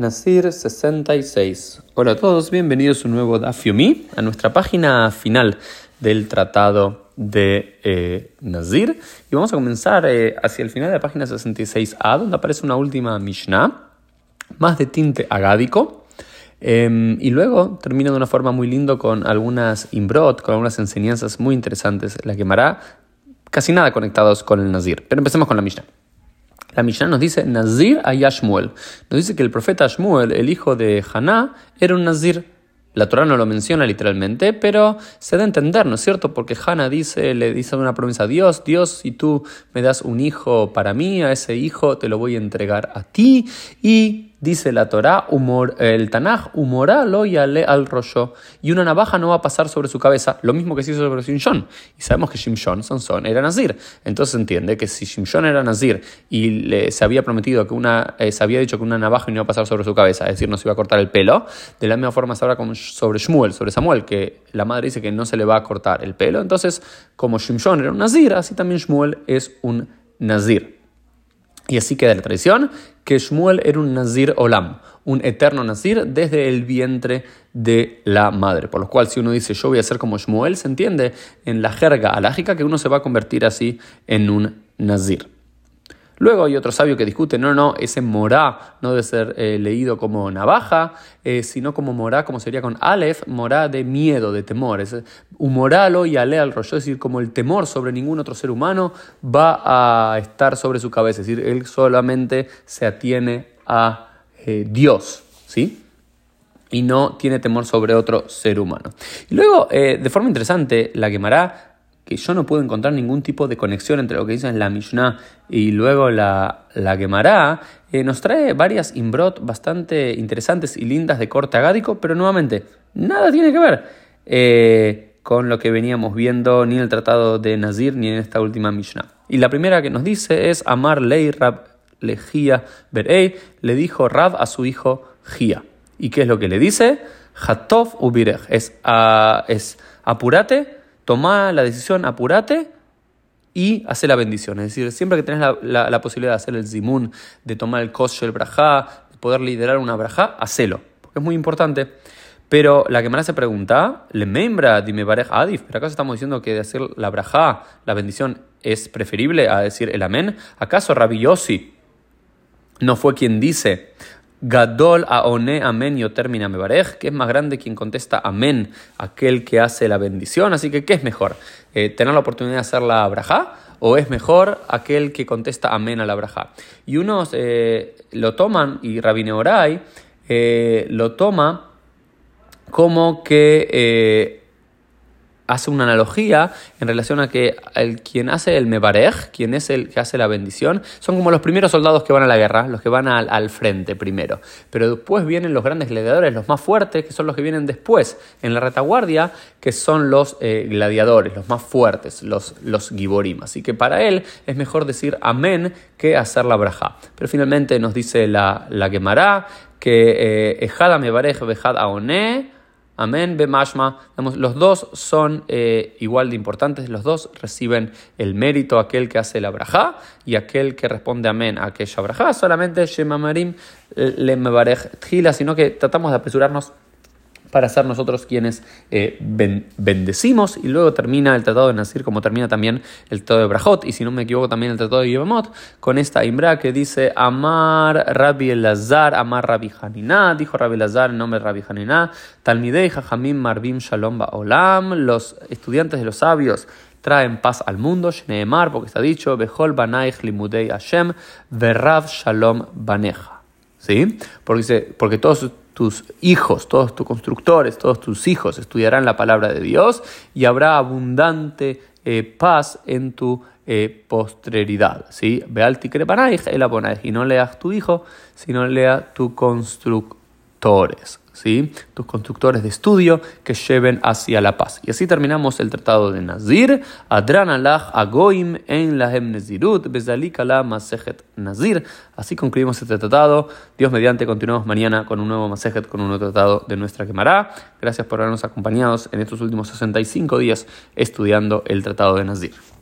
Nasir 66. Hola a todos, bienvenidos a un nuevo Dafyomi, a nuestra página final del tratado de eh, Nazir. Y vamos a comenzar eh, hacia el final de la página 66a, donde aparece una última Mishnah, más de tinte agádico. Em, y luego termina de una forma muy lindo con algunas imbrot, con algunas enseñanzas muy interesantes, la quemará, casi nada conectados con el Nazir. Pero empecemos con la Mishnah. La Mishnah nos dice Nazir a Yashmuel. Nos dice que el profeta Shmuel, el hijo de Haná, era un Nazir. La Torah no lo menciona literalmente, pero se da a entender, ¿no es cierto? Porque Hannah dice, le dice una promesa a Dios, Dios, si tú me das un hijo para mí, a ese hijo te lo voy a entregar a ti. Y Dice la humor, el Tanaj, humoralo y ale al rollo. Y una navaja no va a pasar sobre su cabeza, lo mismo que se hizo sobre Shimshon. Y sabemos que Shimshon, Sansón, era Nazir. Entonces se entiende que si Shimshon era Nazir y le, se había prometido que una, eh, se había dicho que una navaja no iba a pasar sobre su cabeza, es decir, no se iba a cortar el pelo, de la misma forma se habla como sobre Shmuel, sobre Samuel, que la madre dice que no se le va a cortar el pelo. Entonces, como Shimshon era un Nazir, así también Shmuel es un Nazir. Y así queda la tradición que Shmuel era un Nazir Olam, un eterno Nazir desde el vientre de la madre. Por lo cual, si uno dice yo voy a ser como Shmuel, se entiende en la jerga alágica que uno se va a convertir así en un Nazir. Luego hay otro sabio que discute, no, no, ese morá no debe ser eh, leído como navaja, eh, sino como morá, como sería con Aleph, morá de miedo, de temor. Es humoralo y ale al es decir, como el temor sobre ningún otro ser humano va a estar sobre su cabeza, es decir, él solamente se atiene a eh, Dios, ¿sí? y no tiene temor sobre otro ser humano. Y luego, de forma interesante, la quemará que yo no puedo encontrar ningún tipo de conexión entre lo que dice en la Mishnah y luego la, la Gemara, eh, nos trae varias imbrot bastante interesantes y lindas de corte agádico, pero nuevamente, nada tiene que ver eh, con lo que veníamos viendo ni en el tratado de Nazir ni en esta última Mishnah. Y la primera que nos dice es Amar Lei Rab Lejía Berei, le dijo Rab a su hijo Gia. ¿Y qué es lo que le dice? Hatov Ubirej, es, uh, es apurate toma la decisión, apurate y hace la bendición. Es decir, siempre que tenés la, posibilidad de hacer el zimun, de tomar el kosher, el brajá, de poder liderar una brajá, hacelo, porque es muy importante. Pero la que me hace pregunta, le membra dime pareja adif, pero acaso estamos diciendo que de hacer la brajá, la bendición, es preferible a decir el amén. ¿Acaso Rabbi no fue quien dice Gadol aone amén yo termina mebarej, que es más grande quien contesta amén, aquel que hace la bendición. Así que, ¿qué es mejor? Eh, ¿Tener la oportunidad de hacer la braja? ¿O es mejor aquel que contesta amén a la braja? Y unos eh, lo toman, y Rabine Oray eh, lo toma como que hace una analogía en relación a que el, quien hace el mebarej, quien es el que hace la bendición, son como los primeros soldados que van a la guerra, los que van al, frente primero. Pero después vienen los grandes gladiadores, los más fuertes, que son los que vienen después en la retaguardia, que son los eh, gladiadores, los más fuertes, los, los giborim. Así que para él es mejor decir amén que hacer la braja. Pero finalmente nos dice la, la Gemara que eh, Ejada mebarej bejad Amén, Bemashma. Los dos son eh, igual de importantes, los dos reciben el mérito, aquel que hace la braja y aquel que responde amén a aquella braja. Solamente Shemamarim le mebarej tjila, sino que tratamos de apresurarnos para ser nosotros quienes eh, bendecimos y luego termina el tratado de Nasir como termina también el tratado de Brajot y si no me equivoco también el tratado de Yevamot con esta imbra que dice Amar Rabbi Elazar, Amar Rabbi Hanina, dijo Rabbi Elazar en nombre de Rabbi Hanina, Talmidei Jajamim Marvim Shalom Olam, los estudiantes de los sabios traen paz al mundo, Shneemar, porque está dicho, Behol Banaich Limudei Hashem, Verrav Shalom Baneja. ¿Sí? Porque, dice, porque todos tus hijos, todos tus constructores, todos tus hijos estudiarán la palabra de Dios y habrá abundante eh, paz en tu eh, y no leas tu hijo, sino lea tu constructores. tus constructores de estudio que lleven hacia la paz. Y así terminamos el tratado de Nazir. Adran Allah Agoim en la Nezirut, Masejet Nazir. Así concluimos este tratado. Dios mediante, continuamos mañana con un nuevo Masejet, con un nuevo tratado de nuestra quemará. Gracias por habernos acompañado en estos últimos 65 días estudiando el tratado de Nazir.